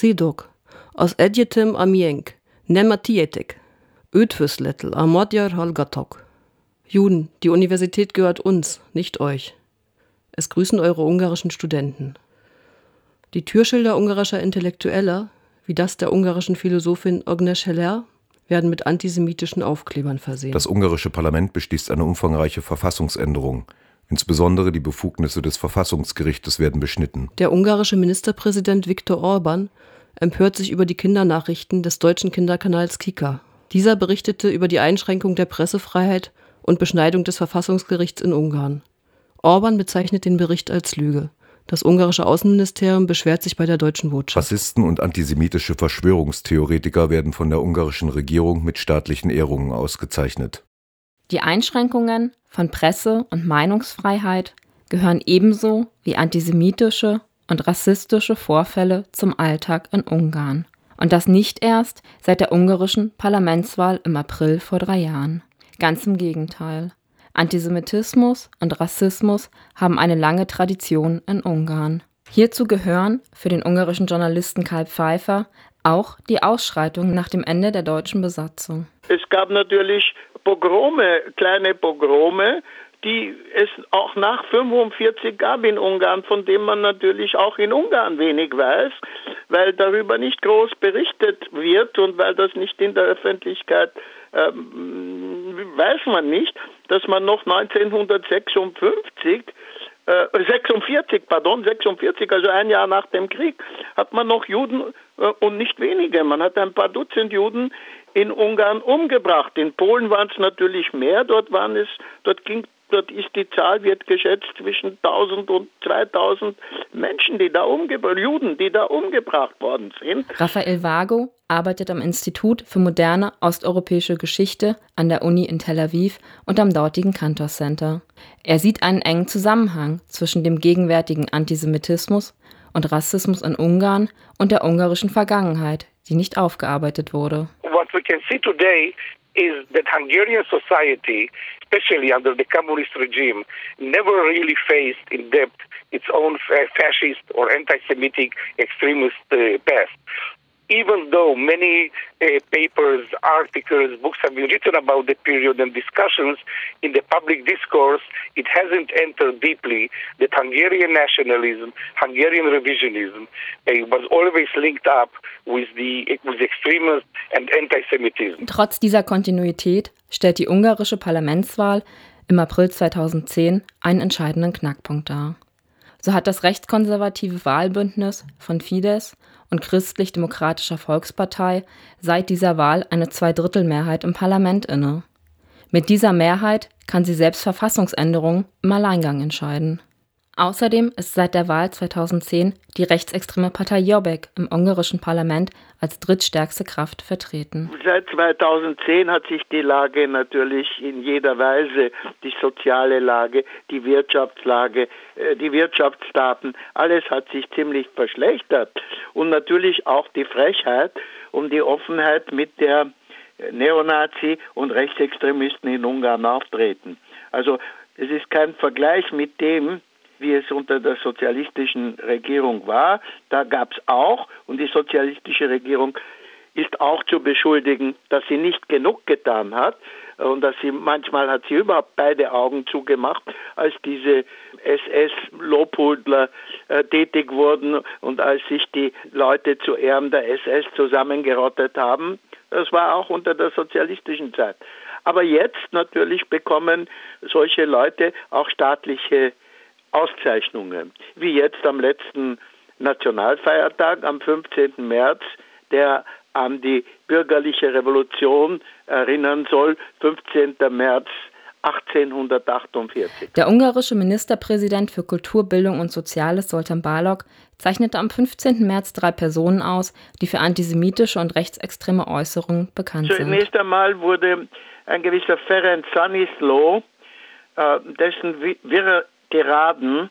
Sedok, aus Edjetim Amienk, Nematietek, Ötvöslettel, Amodjar Holgatok. Juden, die Universität gehört uns, nicht euch. Es grüßen eure ungarischen Studenten. Die Türschilder ungarischer Intellektueller, wie das der ungarischen Philosophin Agnes Heller, werden mit antisemitischen Aufklebern versehen. Das ungarische Parlament beschließt eine umfangreiche Verfassungsänderung. Insbesondere die Befugnisse des Verfassungsgerichtes werden beschnitten. Der ungarische Ministerpräsident Viktor Orban empört sich über die Kindernachrichten des deutschen Kinderkanals Kika. Dieser berichtete über die Einschränkung der Pressefreiheit und Beschneidung des Verfassungsgerichts in Ungarn. Orban bezeichnet den Bericht als Lüge. Das ungarische Außenministerium beschwert sich bei der deutschen Botschaft. Rassisten und antisemitische Verschwörungstheoretiker werden von der ungarischen Regierung mit staatlichen Ehrungen ausgezeichnet. Die Einschränkungen von Presse- und Meinungsfreiheit gehören ebenso wie antisemitische und rassistische Vorfälle zum Alltag in Ungarn. Und das nicht erst seit der ungarischen Parlamentswahl im April vor drei Jahren. Ganz im Gegenteil. Antisemitismus und Rassismus haben eine lange Tradition in Ungarn. Hierzu gehören für den ungarischen Journalisten Karl Pfeiffer auch die Ausschreitungen nach dem Ende der deutschen Besatzung. Es gab natürlich Pogrome, kleine Pogrome, die es auch nach 45 gab in Ungarn, von dem man natürlich auch in Ungarn wenig weiß, weil darüber nicht groß berichtet wird und weil das nicht in der Öffentlichkeit ähm, weiß man nicht, dass man noch 1956 äh, 46, pardon, 46, also ein Jahr nach dem Krieg, hat man noch Juden äh, und nicht wenige. Man hat ein paar Dutzend Juden in Ungarn umgebracht. In Polen waren es natürlich mehr. Dort waren es, dort ging Dort ist die Zahl, wird geschätzt, zwischen 1000 und 2000 Menschen, die da umgebracht, Juden, die da umgebracht worden sind. Raphael Vago arbeitet am Institut für moderne osteuropäische Geschichte an der Uni in Tel Aviv und am dortigen Cantor Center. Er sieht einen engen Zusammenhang zwischen dem gegenwärtigen Antisemitismus und Rassismus in Ungarn und der ungarischen Vergangenheit, die nicht aufgearbeitet wurde. What we can see today is that Hungarian society especially under the communist regime, never really faced in depth its own fascist or anti-Semitic extremist uh, past. Even though many uh, papers, articles, books have been written about the period and discussions in the public discourse, it hasn't entered deeply that Hungarian nationalism, Hungarian revisionism uh, was always linked up with the with extremism and anti-Semitism. Trotz dieser Kontinuität stellt die ungarische Parlamentswahl im April 2010 einen entscheidenden Knackpunkt dar. So hat das rechtskonservative Wahlbündnis von Fidesz und Christlich-Demokratischer Volkspartei seit dieser Wahl eine Zweidrittelmehrheit im Parlament inne. Mit dieser Mehrheit kann sie selbst Verfassungsänderungen im Alleingang entscheiden. Außerdem ist seit der Wahl 2010 die rechtsextreme Partei Jobbik im ungarischen Parlament als drittstärkste Kraft vertreten. Seit 2010 hat sich die Lage natürlich in jeder Weise, die soziale Lage, die Wirtschaftslage, äh, die Wirtschaftsdaten, alles hat sich ziemlich verschlechtert. Und natürlich auch die Frechheit und die Offenheit, mit der Neonazi und Rechtsextremisten in Ungarn auftreten. Also es ist kein Vergleich mit dem, wie es unter der sozialistischen Regierung war. Da gab es auch, und die sozialistische Regierung ist auch zu beschuldigen, dass sie nicht genug getan hat und dass sie manchmal hat sie überhaupt beide Augen zugemacht, als diese SS-Lobhudler äh, tätig wurden und als sich die Leute zu Ehren der SS zusammengerottet haben. Das war auch unter der sozialistischen Zeit. Aber jetzt natürlich bekommen solche Leute auch staatliche Auszeichnungen, wie jetzt am letzten Nationalfeiertag am 15. März, der an die bürgerliche Revolution erinnern soll, 15. März 1848. Der ungarische Ministerpräsident für Kultur, Bildung und Soziales, Soltan Balog, zeichnete am 15. März drei Personen aus, die für antisemitische und rechtsextreme Äußerungen bekannt Zunächst sind. Zunächst einmal wurde ein gewisser Ferenc Sanislo, äh, dessen Wirre Tiraden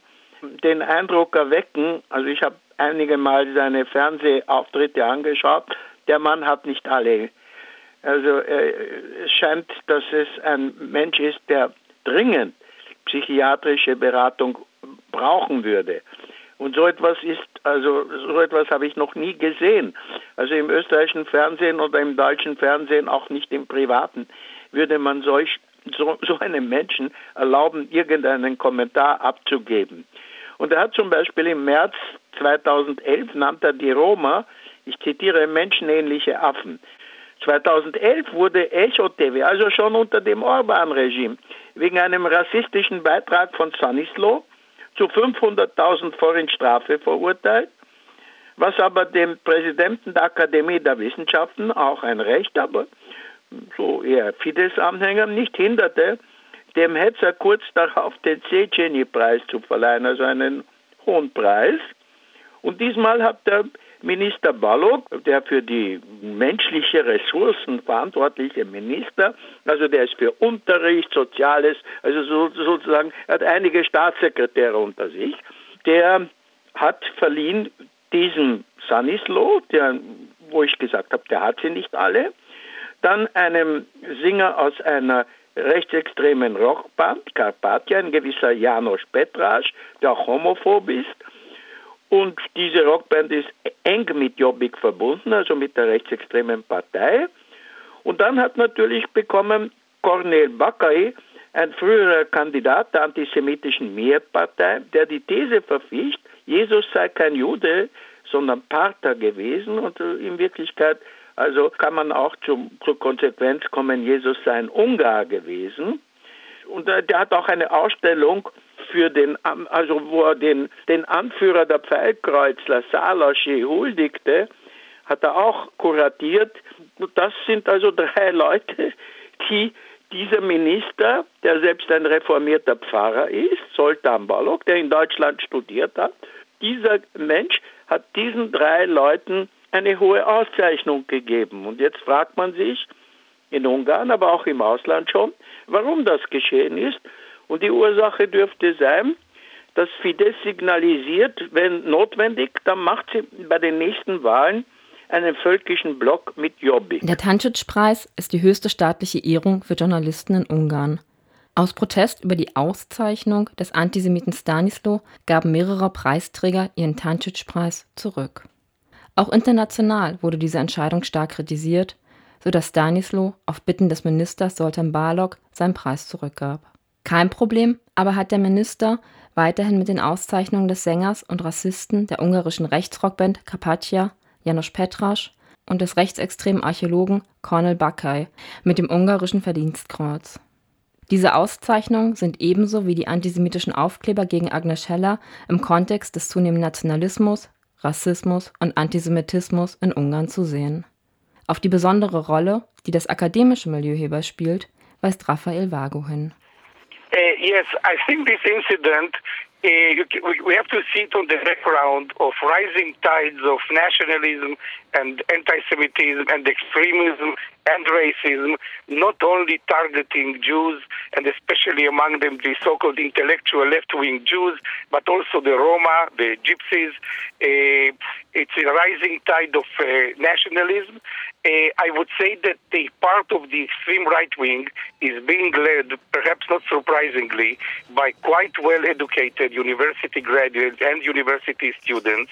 den Eindruck erwecken, also ich habe einige Mal seine Fernsehauftritte angeschaut, der Mann hat nicht alle. Also äh, es scheint, dass es ein Mensch ist, der dringend psychiatrische Beratung brauchen würde. Und so etwas ist, also so etwas habe ich noch nie gesehen. Also im österreichischen Fernsehen oder im deutschen Fernsehen, auch nicht im privaten, würde man solch, so, so einem Menschen erlauben, irgendeinen Kommentar abzugeben. Und er hat zum Beispiel im März 2011 nannte er die Roma, ich zitiere, menschenähnliche Affen. 2011 wurde Echo TV, also schon unter dem Orban-Regime, wegen einem rassistischen Beitrag von Sanislo zu 500.000 Forint Strafe verurteilt, was aber dem Präsidenten der Akademie der Wissenschaften, auch ein Recht, aber so eher Fidesz-Anhängern, nicht hinderte, dem Hetzer kurz darauf den Ceceni-Preis zu verleihen, also einen hohen Preis. Und diesmal hat der Minister Balog, der für die menschliche Ressourcen verantwortliche Minister, also der ist für Unterricht, Soziales, also so, sozusagen, hat einige Staatssekretäre unter sich, der hat verliehen diesem Sanislo, der, wo ich gesagt habe, der hat sie nicht alle, dann einem Singer aus einer rechtsextremen Rockband, Carpathia, ein gewisser Janos Petrasch, der auch homophob ist, und diese Rockband ist eng mit Jobbik verbunden, also mit der rechtsextremen Partei. Und dann hat natürlich bekommen Cornel Bakai, ein früherer Kandidat der antisemitischen Mehrpartei, der die These verficht, Jesus sei kein Jude, sondern Parther gewesen und in Wirklichkeit also kann man auch zum, zur Konsequenz kommen, Jesus sei ein Ungar gewesen. Und der hat auch eine Ausstellung für den, also wo er den, den Anführer der Pfeilkreuzler, Salaschi, huldigte, hat er auch kuratiert. Das sind also drei Leute, die dieser Minister, der selbst ein reformierter Pfarrer ist, Soltan Balog, der in Deutschland studiert hat, dieser Mensch hat diesen drei Leuten eine hohe Auszeichnung gegeben. Und jetzt fragt man sich, in Ungarn, aber auch im Ausland schon, warum das geschehen ist. Und die Ursache dürfte sein, dass Fidesz signalisiert, wenn notwendig, dann macht sie bei den nächsten Wahlen einen völkischen Block mit Jobbik. Der Tancic-Preis ist die höchste staatliche Ehrung für Journalisten in Ungarn. Aus Protest über die Auszeichnung des Antisemiten Stanislo gaben mehrere Preisträger ihren Tancic-Preis zurück. Auch international wurde diese Entscheidung stark kritisiert, sodass Stanislo auf Bitten des Ministers Soltan Balog seinen Preis zurückgab. Kein Problem, aber hat der Minister weiterhin mit den Auszeichnungen des Sängers und Rassisten der ungarischen Rechtsrockband Carpathia, Janos Petrasch, und des rechtsextremen Archäologen Cornel Bakay mit dem ungarischen Verdienstkreuz. Diese Auszeichnungen sind ebenso wie die antisemitischen Aufkleber gegen Agnes Scheller im Kontext des zunehmenden Nationalismus, Rassismus und Antisemitismus in Ungarn zu sehen. Auf die besondere Rolle, die das akademische Milieu hierbei spielt, weist Raphael Vago hin. Uh, yes, I think this incident Uh, we have to see it on the background of rising tides of nationalism and anti-Semitism and extremism and racism, not only targeting Jews and especially among them the so-called intellectual left-wing Jews, but also the Roma, the Gypsies. Uh, it's a rising tide of uh, nationalism uh, I would say that the part of the extreme right wing is being led, perhaps not surprisingly, by quite well educated university graduates and university students.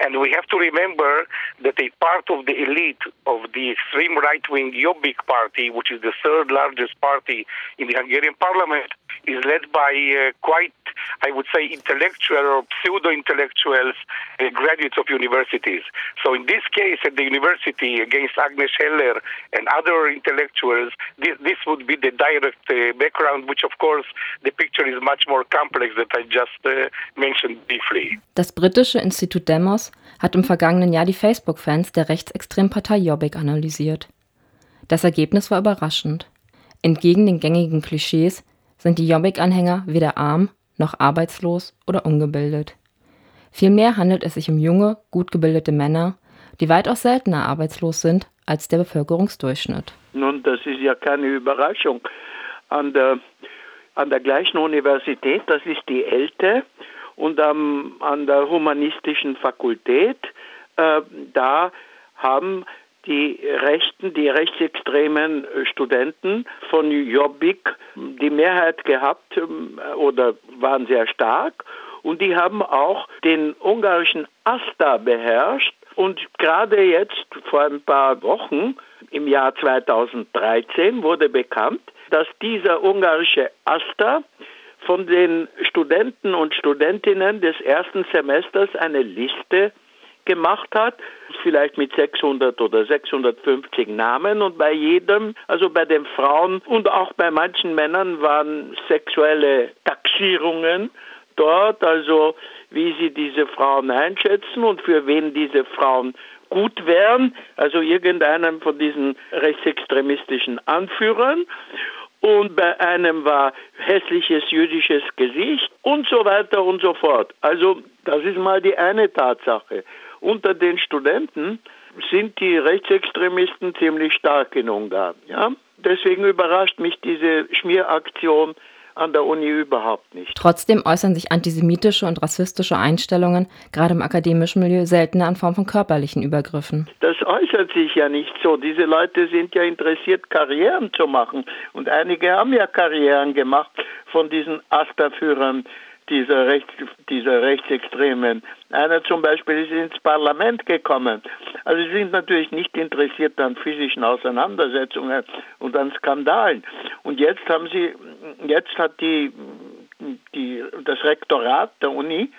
And we have to remember that a part of the elite of the extreme right wing Jobbik party, which is the third largest party in the Hungarian parliament, is led by uh, quite, I would say, intellectual or pseudo intellectuals, uh, graduates of universities. So in this case, at the university against Agnes Heller and other intellectuals, this, this would be the direct uh, background, which of course the picture is much more complex that I just uh, mentioned briefly. Das britische Institut Demos hat im vergangenen Jahr die Facebook-Fans der rechtsextremen Partei Jobbik analysiert. Das Ergebnis war überraschend. Entgegen den gängigen Klischees sind die Jobbik-Anhänger weder arm noch arbeitslos oder ungebildet. Vielmehr handelt es sich um junge, gut gebildete Männer, die weitaus seltener arbeitslos sind als der Bevölkerungsdurchschnitt. Nun, das ist ja keine Überraschung. An der, an der gleichen Universität, das ist die ELTE, und am, an der humanistischen Fakultät, äh, da haben die Rechten, die rechtsextremen Studenten von Jobbik die Mehrheit gehabt ähm, oder waren sehr stark und die haben auch den ungarischen Asta beherrscht. Und gerade jetzt, vor ein paar Wochen, im Jahr 2013, wurde bekannt, dass dieser ungarische Asta von den Studenten und Studentinnen des ersten Semesters eine Liste gemacht hat, vielleicht mit 600 oder 650 Namen und bei jedem, also bei den Frauen und auch bei manchen Männern waren sexuelle Taxierungen dort, also wie sie diese Frauen einschätzen und für wen diese Frauen gut wären, also irgendeinem von diesen rechtsextremistischen Anführern und bei einem war hässliches jüdisches Gesicht und so weiter und so fort. Also das ist mal die eine Tatsache. Unter den Studenten sind die Rechtsextremisten ziemlich stark in Ungarn. Ja? Deswegen überrascht mich diese Schmieraktion an der Uni überhaupt nicht. Trotzdem äußern sich antisemitische und rassistische Einstellungen gerade im akademischen Milieu seltener in Form von körperlichen Übergriffen. Das äußert sich ja nicht so. Diese Leute sind ja interessiert, Karrieren zu machen. Und einige haben ja Karrieren gemacht von diesen Asta-Führern dieser, Rechts, dieser Rechtsextremen. Einer zum Beispiel ist ins Parlament gekommen. Also sie sind natürlich nicht interessiert an physischen Auseinandersetzungen und an Skandalen. Und jetzt haben sie, jetzt hat die, die, das Rektorat der Uni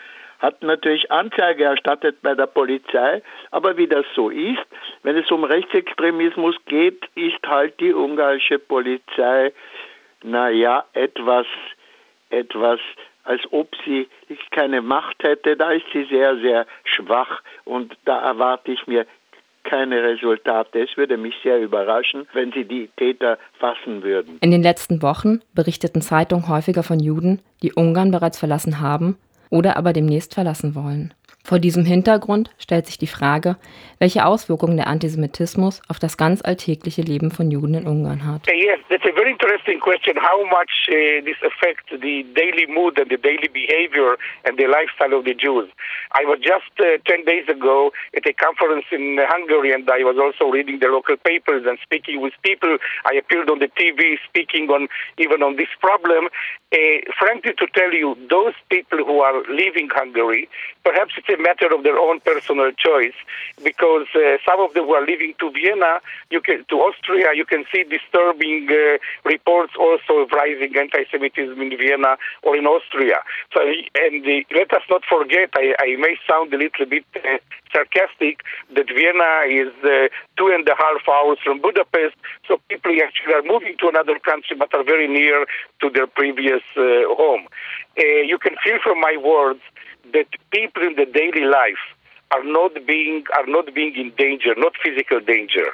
hat natürlich Anzeige erstattet bei der Polizei, aber wie das so ist, wenn es um Rechtsextremismus geht, ist halt die ungarische Polizei, naja, etwas, etwas als ob sie keine Macht hätte. Da ist sie sehr, sehr schwach und da erwarte ich mir keine Resultate. Es würde mich sehr überraschen, wenn sie die Täter fassen würden. In den letzten Wochen berichteten Zeitungen häufiger von Juden, die Ungarn bereits verlassen haben oder aber demnächst verlassen wollen. Vor diesem Hintergrund stellt sich die Frage, welche Auswirkungen der Antisemitismus auf das ganz alltägliche Leben von Juden in Ungarn hat. Yes, that's a very interesting question. How much uh, this affects the daily mood and the daily behavior and the lifestyle Jews. I was just uh, 10 days ago at a in Hungary and I was also reading the local papers and speaking with people. I appeared on the TV speaking on even on this problem. Uh, frankly, to tell you, those people who are leaving Hungary, perhaps it's a matter of their own personal choice because uh, some of them who are leaving to Vienna, you can to Austria, you can see disturbing uh, reports also of rising anti-Semitism in Vienna or in Austria. So, and the, let us not forget, I, I, may sound a little bit uh, sarcastic, that Vienna is uh, two and a half hours from Budapest, so people actually are moving to another country but are very near to their previous uh, home. Uh, you can feel from my words that people in the daily life are not being are not being in danger, not physical danger.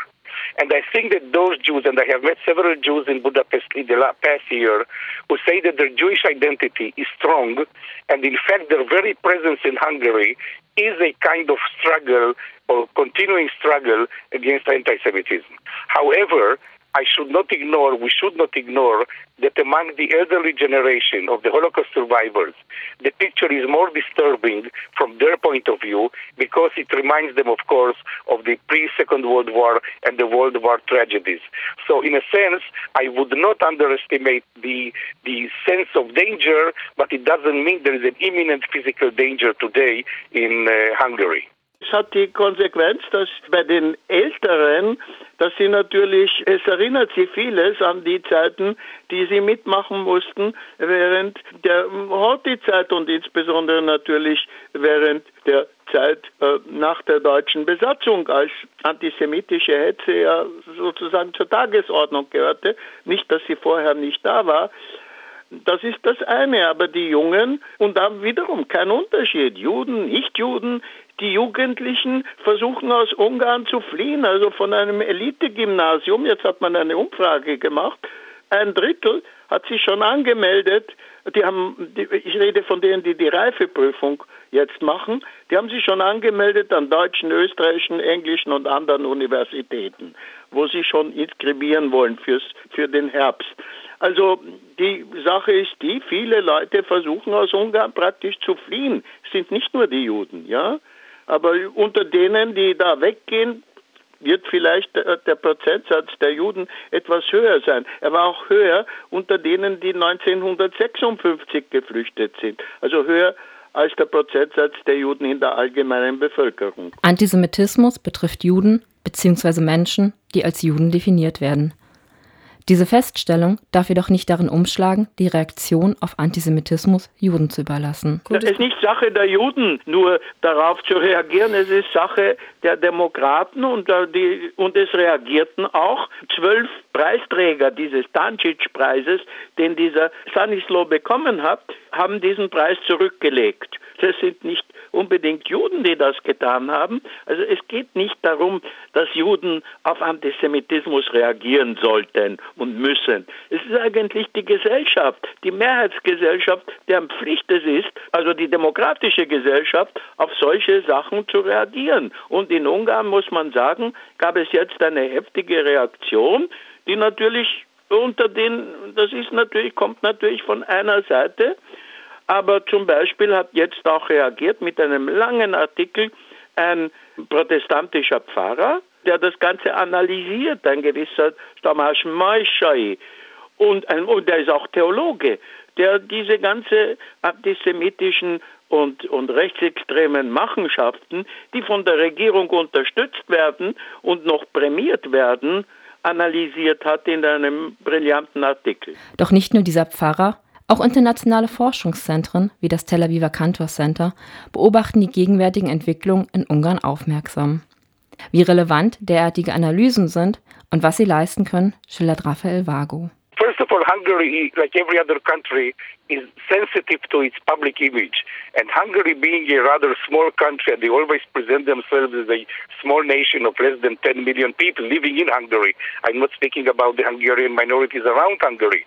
And I think that those Jews, and I have met several Jews in Budapest in the past year, who say that their Jewish identity is strong, and in fact their very presence in Hungary is a kind of struggle or continuing struggle against anti-Semitism. However, I should not ignore, we should not ignore that among the elderly generation of the Holocaust survivors, the picture is more disturbing from their point of view because it reminds them, of course, of the pre Second World War and the World War tragedies. So, in a sense, I would not underestimate the, the sense of danger, but it doesn't mean there is an imminent physical danger today in uh, Hungary. Es hat die Konsequenz, dass bei den Älteren, dass sie natürlich, es erinnert sie vieles an die Zeiten, die sie mitmachen mussten während der Horthy-Zeit und insbesondere natürlich während der Zeit äh, nach der deutschen Besatzung, als antisemitische Hetze ja sozusagen zur Tagesordnung gehörte. Nicht, dass sie vorher nicht da war. Das ist das eine, aber die Jungen, und da wiederum kein Unterschied, Juden, Nichtjuden, die Jugendlichen versuchen aus Ungarn zu fliehen, also von einem Elite-Gymnasium. Jetzt hat man eine Umfrage gemacht. Ein Drittel hat sich schon angemeldet. Die haben, die, ich rede von denen, die die Reifeprüfung jetzt machen. Die haben sich schon angemeldet an deutschen, österreichischen, englischen und anderen Universitäten, wo sie schon inskribieren wollen fürs, für den Herbst. Also die Sache ist die, viele Leute versuchen aus Ungarn praktisch zu fliehen. Es sind nicht nur die Juden, ja. Aber unter denen, die da weggehen, wird vielleicht der Prozentsatz der Juden etwas höher sein. Er war auch höher unter denen, die 1956 geflüchtet sind. Also höher als der Prozentsatz der Juden in der allgemeinen Bevölkerung. Antisemitismus betrifft Juden bzw. Menschen, die als Juden definiert werden. Diese Feststellung darf jedoch nicht darin umschlagen, die Reaktion auf Antisemitismus Juden zu überlassen. Es ist nicht Sache der Juden, nur darauf zu reagieren. Es ist Sache der Demokraten und, die, und es reagierten auch zwölf Preisträger dieses Dancic-Preises, den dieser Sanislo bekommen hat, haben diesen Preis zurückgelegt. Das sind nicht unbedingt Juden, die das getan haben. Also es geht nicht darum, dass Juden auf Antisemitismus reagieren sollten und müssen. Es ist eigentlich die Gesellschaft, die Mehrheitsgesellschaft, deren Pflicht es ist, also die demokratische Gesellschaft, auf solche Sachen zu reagieren. Und in Ungarn muss man sagen, gab es jetzt eine heftige Reaktion, die natürlich unter den, das ist natürlich, kommt natürlich von einer Seite, aber zum Beispiel hat jetzt auch reagiert mit einem langen Artikel ein protestantischer Pfarrer, der das Ganze analysiert, ein gewisser Tomasz Maischai. Und, und der ist auch Theologe, der diese ganze antisemitischen und, und rechtsextremen Machenschaften, die von der Regierung unterstützt werden und noch prämiert werden, analysiert hat in einem brillanten Artikel. Doch nicht nur dieser Pfarrer, auch internationale Forschungszentren wie das Tel Aviver Cantor Center beobachten die gegenwärtigen Entwicklungen in Ungarn aufmerksam. Wie relevant derartige Analysen sind und was sie leisten können, schildert Raphael Vago. All, Hungary, like every other country, is sensitive to its public image. And Hungary, being a rather small country, they always present themselves as a small nation of less than 10 million people living in Hungary. I'm not speaking about the Hungarian minorities around Hungary.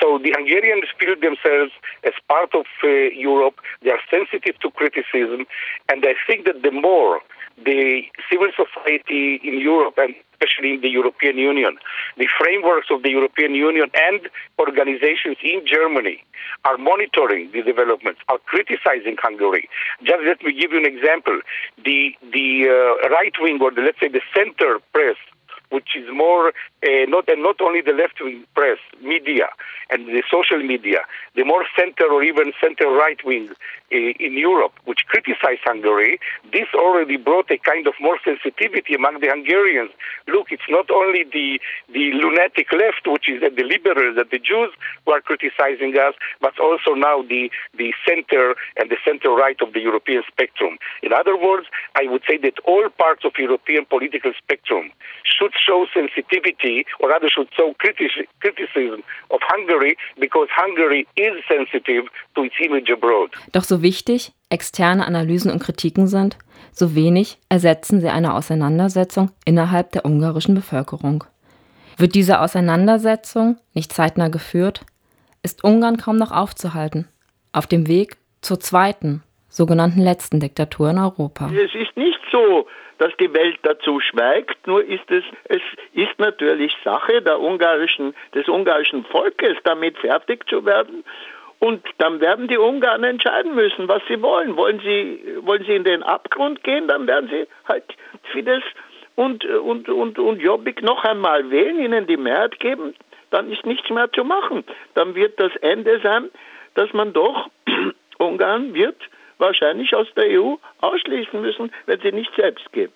So the Hungarians feel themselves as part of uh, Europe. They are sensitive to criticism. And I think that the more the civil society in Europe and especially in the European Union, the frameworks of the European Union and organizations in Germany are monitoring the developments, are criticizing Hungary. Just let me give you an example. The the uh, right wing or the, let's say the center press which is more uh, not and not only the left wing press, media, and the social media, the more center or even center right wing uh, in Europe, which criticize Hungary, this already brought a kind of more sensitivity among the Hungarians. Look, it's not only the the lunatic left, which is the liberals, and the Jews who are criticizing us, but also now the the center and the center right of the European spectrum. In other words, I would say that all parts of European political spectrum should show sensitivity, or rather should show criticism of Hungary, because Hungary is sensitive to its image abroad. Doch so wichtig externe Analysen und Kritiken sind, so wenig ersetzen sie eine Auseinandersetzung innerhalb der ungarischen Bevölkerung. Wird diese Auseinandersetzung nicht zeitnah geführt, ist Ungarn kaum noch aufzuhalten, auf dem Weg zur zweiten, sogenannten letzten Diktatur in Europa. Es ist nicht so, dass die Welt dazu schweigt, nur ist es, es ist natürlich Sache der ungarischen, des ungarischen Volkes, damit fertig zu werden. Und dann werden die Ungarn entscheiden müssen, was sie wollen. Wollen sie, wollen sie in den Abgrund gehen, dann werden sie halt Fidesz und, und, und, und Jobbik noch einmal wählen, ihnen die Mehrheit geben, dann ist nichts mehr zu machen. Dann wird das Ende sein, dass man doch Ungarn wird wahrscheinlich aus der EU ausschließen müssen, wenn sie nicht selbst geben.